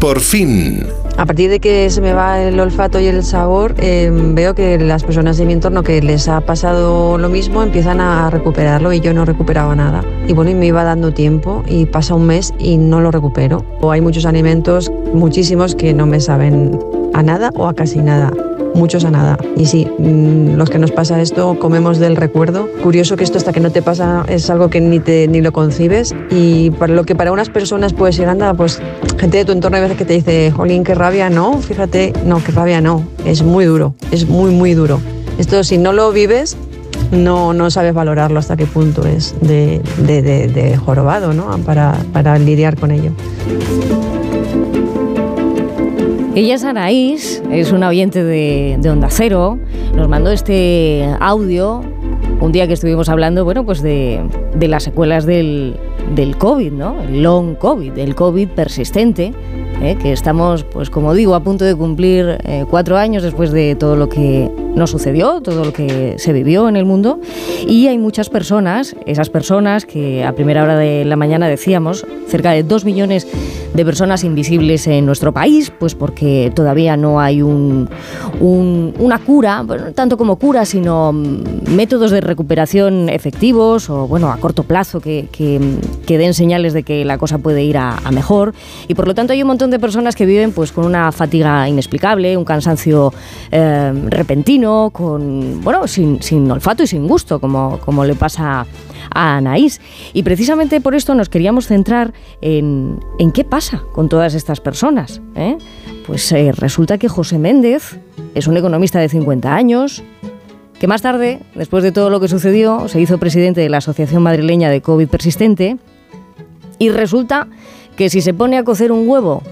Por fin. A partir de que se me va el olfato y el sabor, eh, veo que las personas de mi entorno que les ha pasado lo mismo empiezan a recuperarlo y yo no recuperaba nada. Y bueno, y me iba dando tiempo y pasa un mes y no lo recupero. O hay muchos alimentos, muchísimos, que no me saben a nada o a casi nada muchos a nada. Y sí, mm, los que nos pasa esto comemos del recuerdo. Curioso que esto hasta que no te pasa es algo que ni, te, ni lo concibes y para lo que para unas personas puede ser anda, pues gente de tu entorno a veces que te dice, jolín, qué rabia, no, fíjate, no, qué rabia, no, es muy duro, es muy, muy duro. Esto si no lo vives, no, no sabes valorarlo hasta qué punto es de, de, de, jorobado ¿no? para, para lidiar con ello. Ella es Anaís, es una oyente de, Onda Cero, nos mandó este audio un día que estuvimos hablando, bueno, pues de, las secuelas del, COVID, ¿no? El long COVID, el COVID persistente, ¿eh? que estamos, pues como digo, a punto de cumplir eh, cuatro años después de todo lo que nos sucedió, todo lo que se vivió en el mundo. Y hay muchas personas, esas personas que a primera hora de la mañana decíamos, cerca de dos millones de personas invisibles en nuestro país, pues porque todavía no hay un, una cura, tanto como cura, sino mm, métodos de recuperación efectivos o bueno, a corto plazo que, que, den señales de que la cosa puede ir a, mejor. Y por lo tanto hay un montón de personas que viven pues con una fatiga inexplicable, un cansancio eh, repentino, con bueno, sin, sin olfato y sin gusto, como, como le pasa a Anaís. Y precisamente por esto nos queríamos centrar en, en qué pasa con todas estas personas. ¿eh? Pues eh, resulta que José Méndez es un economista de 50 años, que más tarde, después de todo lo que sucedió, se hizo presidente de la Asociación Madrileña de COVID Persistente. Y resulta que si se pone a cocer un huevo,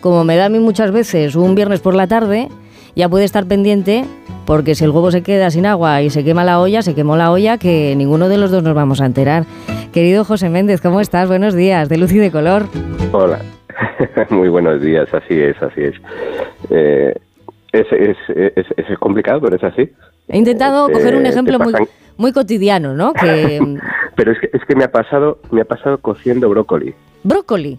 como me da a mí muchas veces un viernes por la tarde, ya puede estar pendiente porque si el huevo se queda sin agua y se quema la olla, se quemó la olla que ninguno de los dos nos vamos a enterar. Querido José Méndez, ¿cómo estás? Buenos días, de luz y de color. Hola, muy buenos días, así es, así es. Eh, es, es, es, complicado, pero es así. He intentado coger un ejemplo muy, muy cotidiano, ¿no? Que... pero es que, es que me ha pasado me ha pasado cociendo brócoli. ¿Brócoli?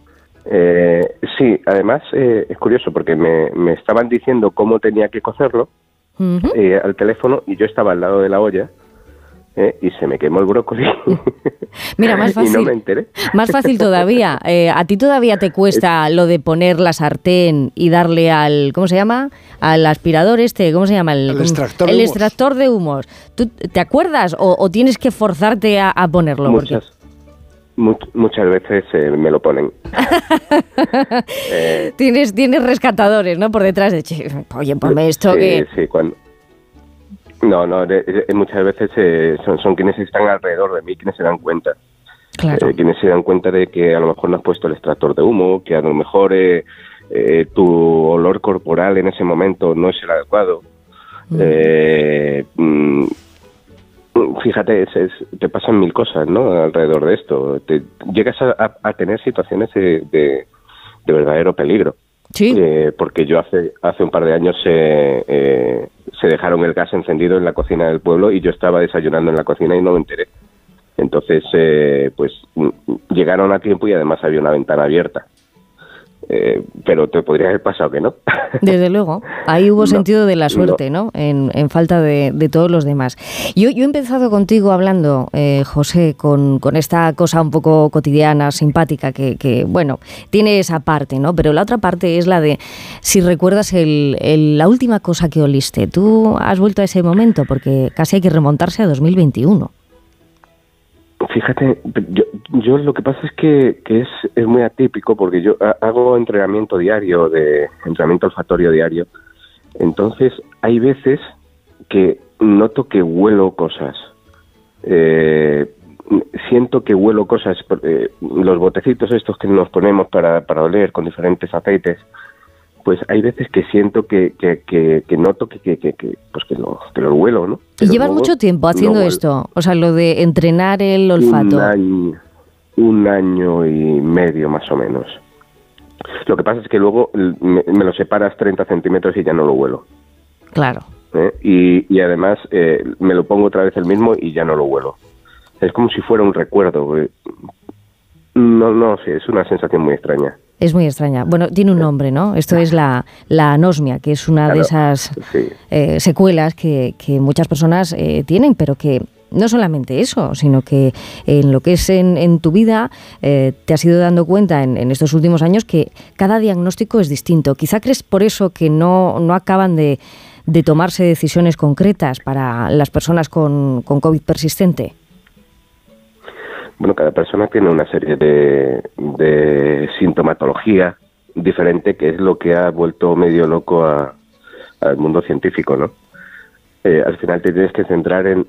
Eh, sí, además eh, es curioso porque me, me, estaban diciendo cómo tenía que cocerlo eh, al teléfono y yo estaba al lado de la olla eh, y se me quemó el brócoli. Mira, más fácil. y no me enteré. Más fácil todavía. ¿A ti todavía te cuesta lo de poner la sartén y darle al, ¿cómo se llama? Al aspirador este, ¿cómo se llama? El, extractor, el de, extractor de humos. ¿Tú te acuerdas o, tienes que forzarte a, ponerlo? Muchas muchas veces eh, me lo ponen. Eh, tienes, tienes rescatadores, ¿no? Por detrás de, oye, ponme esto que... Sí, cuando... No, no, muchas veces eh, son, son quienes están alrededor de mí quienes se dan cuenta. Claro. quienes se dan cuenta de que a lo mejor no has puesto el extractor de humo, que a lo mejor tu olor corporal en ese momento no es el adecuado. Mm fíjate, te pasan mil cosas, ¿no? Alrededor de esto. Te, llegas a, tener situaciones de, de, verdadero peligro. Sí. Eh, porque yo hace hace un par de años eh, se dejaron el gas encendido en la cocina del pueblo y yo estaba desayunando en la cocina y no me enteré. Entonces, eh, pues llegaron a tiempo y además había una ventana abierta. Eh, pero te podría haber pasado que no. Desde luego, ahí hubo sentido de la suerte, ¿no? En, falta de, todos los demás. Yo, yo he empezado contigo hablando, eh, José, con, esta cosa un poco cotidiana, simpática, que, bueno, tiene esa parte, ¿no? Pero la otra parte es la de, si recuerdas el, la última cosa que oliste, tú has vuelto a ese momento, porque casi hay que remontarse a 2021. Fíjate, yo, yo lo que pasa es que, que es, es muy atípico porque yo hago entrenamiento diario, de entrenamiento olfatorio diario. Entonces, hay veces que noto que huelo cosas. Eh, siento que huelo cosas. Eh, los botecitos estos que nos ponemos para, para oler con diferentes aceites, pues hay veces que siento que, que, que, noto que, que, pues que, lo, que lo vuelo, ¿no? ¿Y llevas mucho tiempo haciendo esto? O sea, lo de entrenar el olfato. Un año, un año y medio más o menos. Lo que pasa es que luego me, lo separas 30 centímetros y ya no lo vuelo. Claro. ¿Eh? Y, y, además eh, me lo pongo otra vez el mismo y ya no lo vuelo. Es como si fuera un recuerdo. No, no, sí, es una sensación muy extraña. Es muy extraña. Bueno, tiene un nombre, ¿no? Esto es la, la anosmia, que es una de esas eh, secuelas que, que, muchas personas eh, tienen, pero que no solamente eso, sino que en lo que es en, tu vida eh, te has ido dando cuenta en, estos últimos años que cada diagnóstico es distinto. Quizá crees por eso que no, no acaban de, de tomarse decisiones concretas para las personas con, con COVID persistente. Bueno, cada persona tiene una serie de, sintomatología diferente que es lo que ha vuelto medio loco al mundo científico, ¿no? Eh, al final te tienes que centrar en,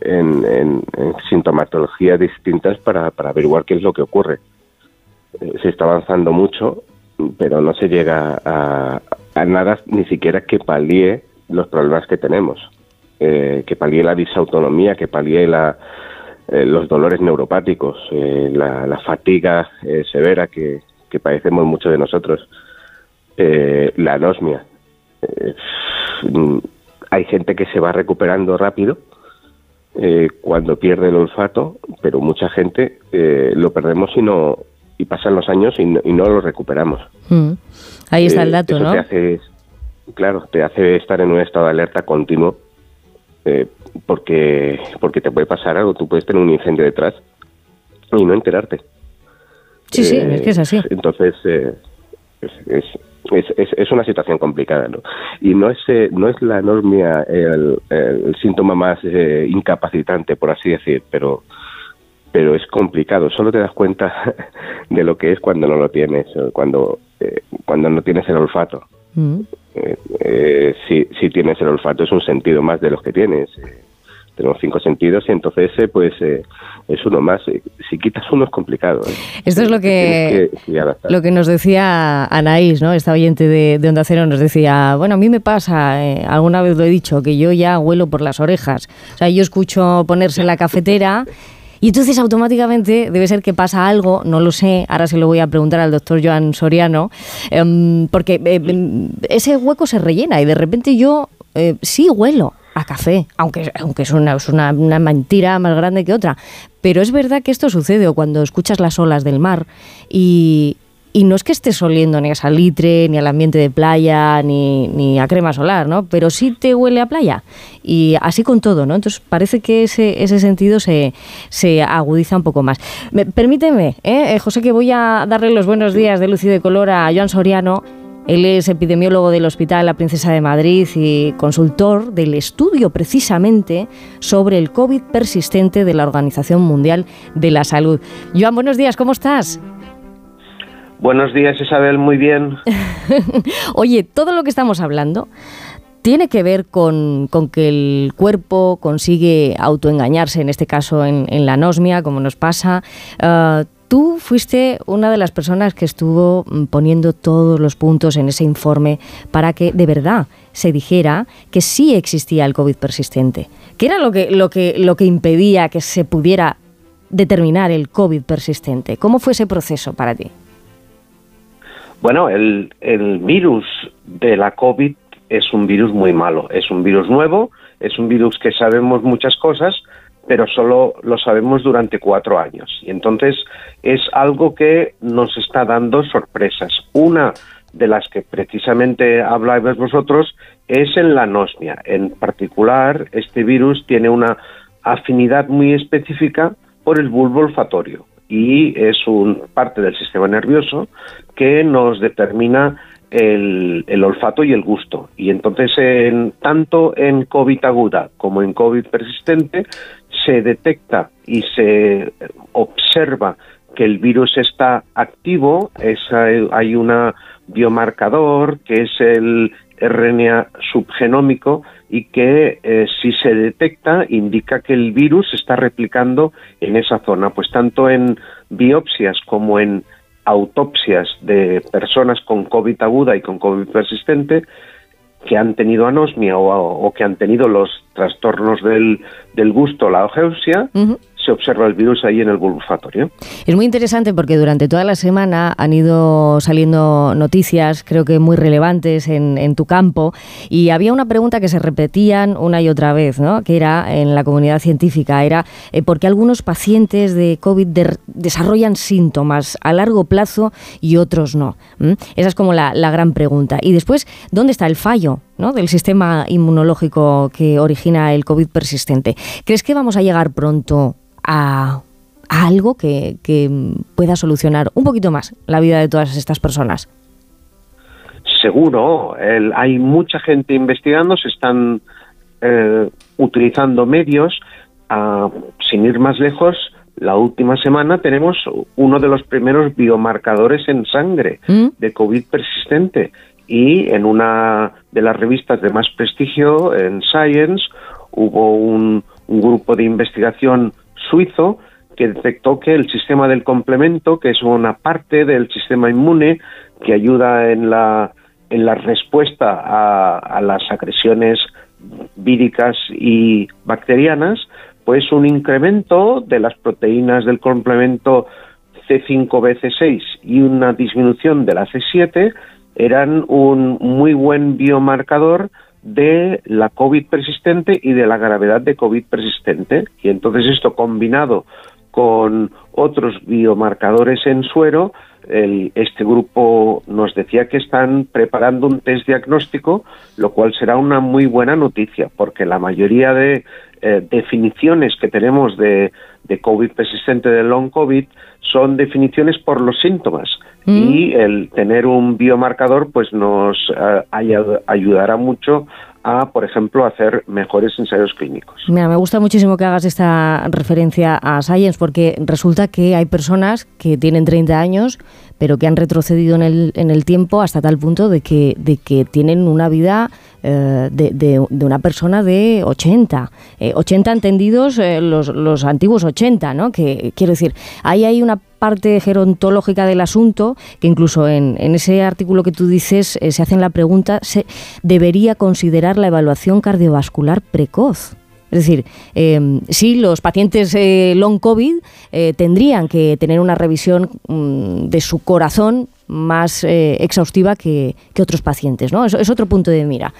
en, sintomatologías distintas para, para, averiguar qué es lo que ocurre. Eh, se está avanzando mucho, pero no se llega a, a nada ni siquiera que palíe los problemas que tenemos, eh, que palíe la disautonomía, que palíe la, eh, los dolores neuropáticos, eh, la, fatiga eh, severa que, padecemos muchos de nosotros, la anosmia. hay gente que se va recuperando rápido cuando pierde el olfato, pero mucha gente lo perdemos y no y pasan los años y no, lo recuperamos. Mm. Ahí está el dato, ¿no? claro, te hace estar en un estado de alerta continuo eh, porque, porque te puede pasar algo, tú puedes tener un incendio detrás y no enterarte. Sí, sí, es que es así. Entonces, eh, es, es, es, una situación complicada, ¿no? Y no es, eh, no es la anormia el, síntoma más incapacitante, por así decir, pero, pero es complicado. Solo te das cuenta de lo que es cuando no lo tienes, cuando, cuando no tienes el olfato. Mm. Eh, eh, si, si tienes el olfato es un sentido más de los que tienes. Eh, tenemos cinco sentidos y entonces pues es uno más. Si quitas uno es complicado. Esto es lo que, lo que nos decía Anaís, ¿no? esta oyente de, de, Onda Cero, nos decía, bueno, a mí me pasa, alguna vez lo he dicho, que yo ya huelo por las orejas. O sea, yo escucho ponerse la cafetera y entonces automáticamente debe ser que pasa algo, no lo sé, ahora se lo voy a preguntar al doctor Joan Soriano, em, porque eh, em, ese hueco se rellena y de repente yo eh, sí huelo a café, aunque, aunque es, una, es una, una, mentira más grande que otra. Pero es verdad que esto sucede cuando escuchas las olas del mar y, y no es que estés oliendo ni a salitre, ni al ambiente de playa, ni, ni, a crema solar, ¿no? Pero sí te huele a playa. Y así con todo, ¿no? Entonces parece que ese, ese sentido se, se agudiza un poco más. permíteme, ¿eh? ¿eh? José, que voy a darle los buenos días de luz y de color a Joan Soriano. Él es epidemiólogo del Hospital La Princesa de Madrid y consultor del estudio precisamente sobre el COVID persistente de la Organización Mundial de la Salud. Joan, buenos días, ¿cómo estás? Buenos días, Isabel, muy bien. Oye, todo lo que estamos hablando tiene que ver con, que el cuerpo consigue autoengañarse, en este caso en, la anosmia, como nos pasa. Ah, tú fuiste una de las personas que estuvo mm, poniendo todos los puntos en ese informe para que de verdad se dijera que sí existía el COVID persistente. ¿Qué era lo que, lo que, lo que impedía que se pudiera determinar el COVID persistente? ¿Cómo fue ese proceso para ti? Bueno, el, virus de la COVID es un virus muy malo, es un virus nuevo, es un virus que sabemos muchas cosas, pero solo lo sabemos durante cuatro años. Y entonces es algo que nos está dando sorpresas. Una de las que precisamente habláis vosotros es en la anosmia. En particular, este virus tiene una afinidad muy específica por el bulbo olfatorio y es un parte del sistema nervioso que nos determina el, olfato y el gusto. Y entonces, en, tanto en COVID aguda como en COVID persistente, se detecta y se observa que el virus está activo, es, hay un biomarcador que es el RNA subgenómico y que eh, si se detecta indica que el virus está replicando en esa zona. Pues tanto en biopsias como en autopsias de personas con COVID aguda y con COVID persistente que han tenido anosmia o, que han tenido los trastornos del, gusto, la ageusia, se observa el virus ahí en el bulbofatorio. Es muy interesante porque durante toda la semana han ido saliendo noticias, creo que muy relevantes en, tu campo, y había una pregunta que se repetían una y otra vez, ¿no? que era en la comunidad científica, era eh, por qué algunos pacientes de COVID desarrollan síntomas a largo plazo y otros no. Esa es como la gran pregunta. Y después, ¿dónde está el fallo? ¿No? del sistema inmunológico que origina el COVID persistente. ¿Crees que vamos a llegar pronto a, algo que, pueda solucionar un poquito más la vida de todas estas personas? Seguro, hay mucha gente investigando, se están eh, utilizando medios. Ah, sin ir más lejos, la última semana tenemos uno de los primeros biomarcadores en sangre ¿Mm? de COVID persistente y en una de las revistas de más prestigio, en Science, hubo un, grupo de investigación suizo que detectó que el sistema del complemento, que es una parte del sistema inmune que ayuda en la, en la respuesta a, a las agresiones víricas y bacterianas, pues un incremento de las proteínas del complemento C5BC6 y una disminución de la C7 eran un muy buen biomarcador de la COVID persistente y de la gravedad de COVID persistente. Y entonces esto combinado con otros biomarcadores en suero, este grupo nos decía que están preparando un test diagnóstico, lo cual será una muy buena noticia, porque la mayoría de eh, definiciones que tenemos de, de COVID persistente, de long COVID, son definiciones por los síntomas. Mm. Y el tener un biomarcador pues nos eh, ayudará mucho a, por ejemplo, hacer mejores ensayos clínicos. Mira, me gusta muchísimo que hagas esta referencia a Science porque resulta que hay personas que tienen 30 años pero que han retrocedido en el, en el tiempo hasta tal punto de que, de que tienen una vida eh, de, una persona de 80. 80 eh, entendidos eh, los, los antiguos 80, ¿no? Que quiero decir, ahí hay una parte gerontológica del asunto, que incluso en, en ese artículo que tú dices se hacen la pregunta, ¿se debería considerar la evaluación cardiovascular precoz? Es decir, eh, sí, los pacientes eh, long COVID eh, tendrían que tener una revisión mm, de su corazón más eh, exhaustiva que, otros pacientes, ¿no? Es, otro punto de mira.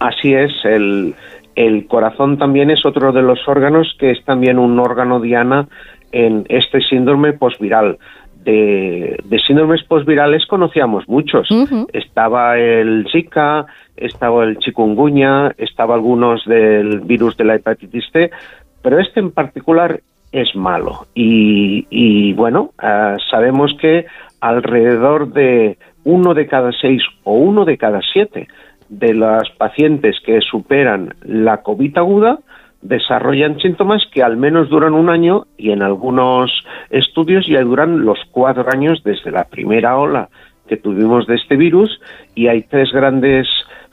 Así es, el, el corazón también es otro de los órganos que es también un órgano diana en este síndrome posviral de, síndromes postvirales conocíamos muchos. Estaba el Zika, estaba el chikungunya, estaba algunos del virus de la hepatitis C, pero este en particular es malo. Y, bueno, ah, sabemos que alrededor de uno de cada seis o uno de cada siete de las pacientes que superan la COVID aguda desarrollan síntomas que al menos duran un año y en algunos estudios ya duran los cuatro años desde la primera ola que tuvimos de este virus y hay tres grandes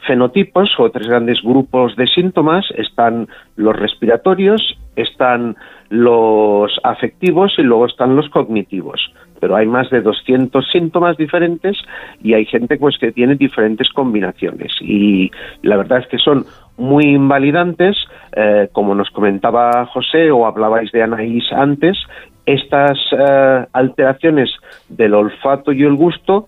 fenotipos o tres grandes grupos de síntomas. Están los respiratorios, están los afectivos y luego están los cognitivos. Pero hay más de 200 síntomas diferentes y hay gente pues que tiene diferentes combinaciones y la verdad es que son muy invalidantes, eh, como nos comentaba José o hablabais de Anaís antes, estas eh, alteraciones del olfato y el gusto,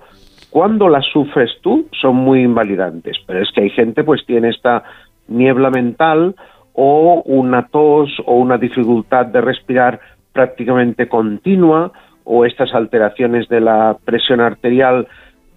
cuando las sufres tú, son muy invalidantes. Pero es que hay gente pues tiene esta niebla mental o una tos o una dificultad de respirar prácticamente continua o estas alteraciones de la presión arterial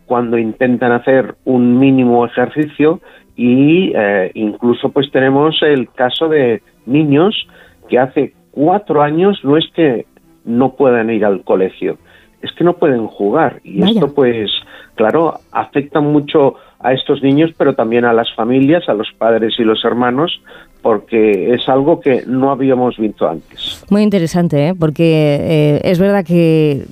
cuando intentan hacer un mínimo ejercicio y eh, incluso pues tenemos el caso de niños que hace cuatro años no es que no puedan ir al colegio, es que no pueden jugar y esto pues claro afecta mucho a estos niños pero también a las familias, a los padres y los hermanos porque es algo que no habíamos visto antes. Muy interesante, ¿eh? porque eh, es verdad que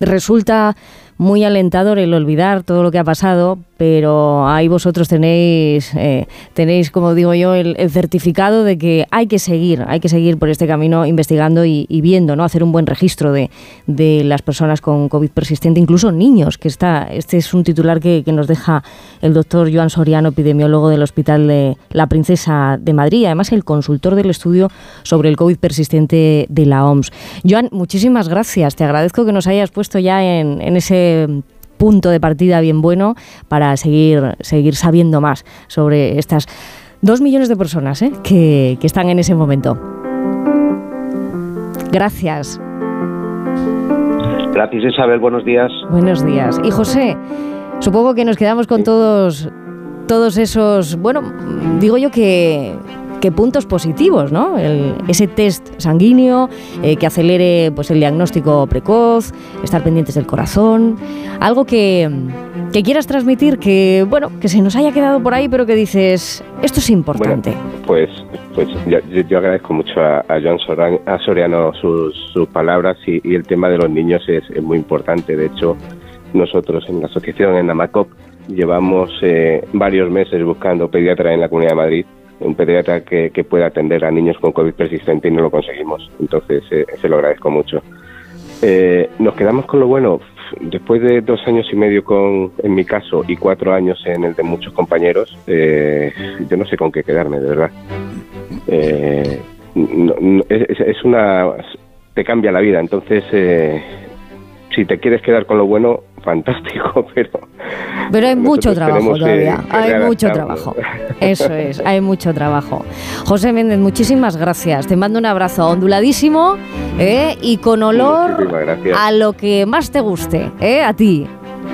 resulta muy alentador el olvidar todo lo que ha pasado, pero ahí vosotros tenéis, eh, tenéis como digo yo, el, certificado de que hay que seguir, hay que seguir por este camino investigando y, viendo, ¿no? Hacer un buen registro de, las personas con COVID persistente, incluso niños, que está, este es un titular que, que nos deja el doctor Joan Soriano, epidemiólogo del Hospital de la Princesa de Madrid, además el consultor del estudio sobre el COVID persistente de la OMS. Joan, muchísimas gracias. Te agradezco que nos hayas puesto ya en, ese punto de partida bien bueno para seguir, seguir sabiendo más sobre estas dos millones de personas ¿eh? que, que están en ese momento. Gracias. Gracias Isabel, buenos días. Buenos días. Y José, supongo que nos quedamos con todos, todos esos, bueno, digo yo que qué puntos positivos, ¿no? ese test sanguíneo eh, que acelere pues, el diagnóstico precoz, estar pendientes del corazón, algo que, quieras transmitir, que bueno, que se nos haya quedado por ahí, pero que dices, esto es importante. pues, pues yo, agradezco mucho a, a Soriano sus, palabras y, el tema de los niños es, muy importante. De hecho, nosotros en la asociación, en Amacop, llevamos eh, varios meses buscando pediatra en la Comunidad de Madrid un pediatra que, pueda atender a niños con COVID persistente y no lo conseguimos. Entonces, eh, se lo agradezco mucho. Eh, nos quedamos con lo bueno. Después de dos años y medio con, en mi caso, y cuatro años en el de muchos compañeros, eh, yo no sé con qué quedarme, de verdad. es, es, una... te cambia la vida. Entonces, si te quieres quedar con lo bueno, fantástico, pero... Pero hay mucho trabajo todavía, hay mucho trabajo. Eso es, hay mucho trabajo. José Méndez, muchísimas gracias. Te mando un abrazo onduladísimo ¿eh? y con olor a lo que más te guste, ¿eh? a ti.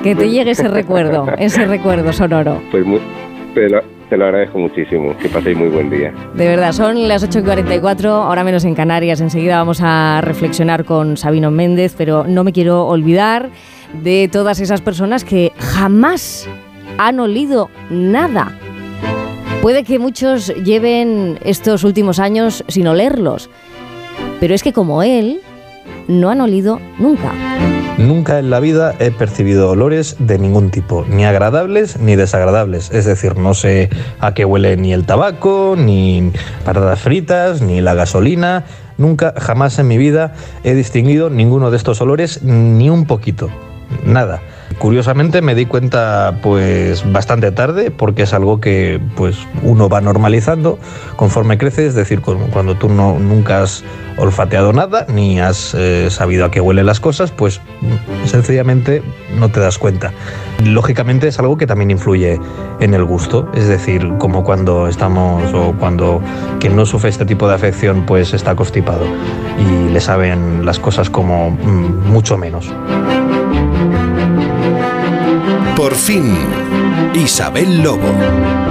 Que te llegue ese recuerdo, ese recuerdo sonoro. Pues muy, te lo agradezco muchísimo. Que paséis muy buen día. De verdad, son las 8.44, ahora menos en Canarias. Enseguida vamos a reflexionar con Sabino Méndez, pero no me quiero olvidar de todas esas personas que jamás han olido nada. Puede que muchos lleven estos últimos años sin olerlos, pero es que como él, no han olido nunca. Nunca en la vida he percibido olores de ningún tipo, ni agradables ni desagradables. Es decir, no sé a qué huele ni el tabaco, ni patatas fritas, ni la gasolina. Nunca, jamás en mi vida he distinguido ninguno de estos olores ni un poquito. Nada. Curiosamente me di cuenta pues bastante tarde porque es algo que pues uno va normalizando conforme crece, es decir, cuando tú no, nunca has olfateado nada ni has eh, sabido a qué huelen las cosas, pues sencillamente no te das cuenta. Lógicamente es algo que también influye en el gusto, es decir, como cuando estamos o cuando quien no sufre este tipo de afección pues está constipado y le saben las cosas como mm, mucho menos. Por fin, Isabel Lobo.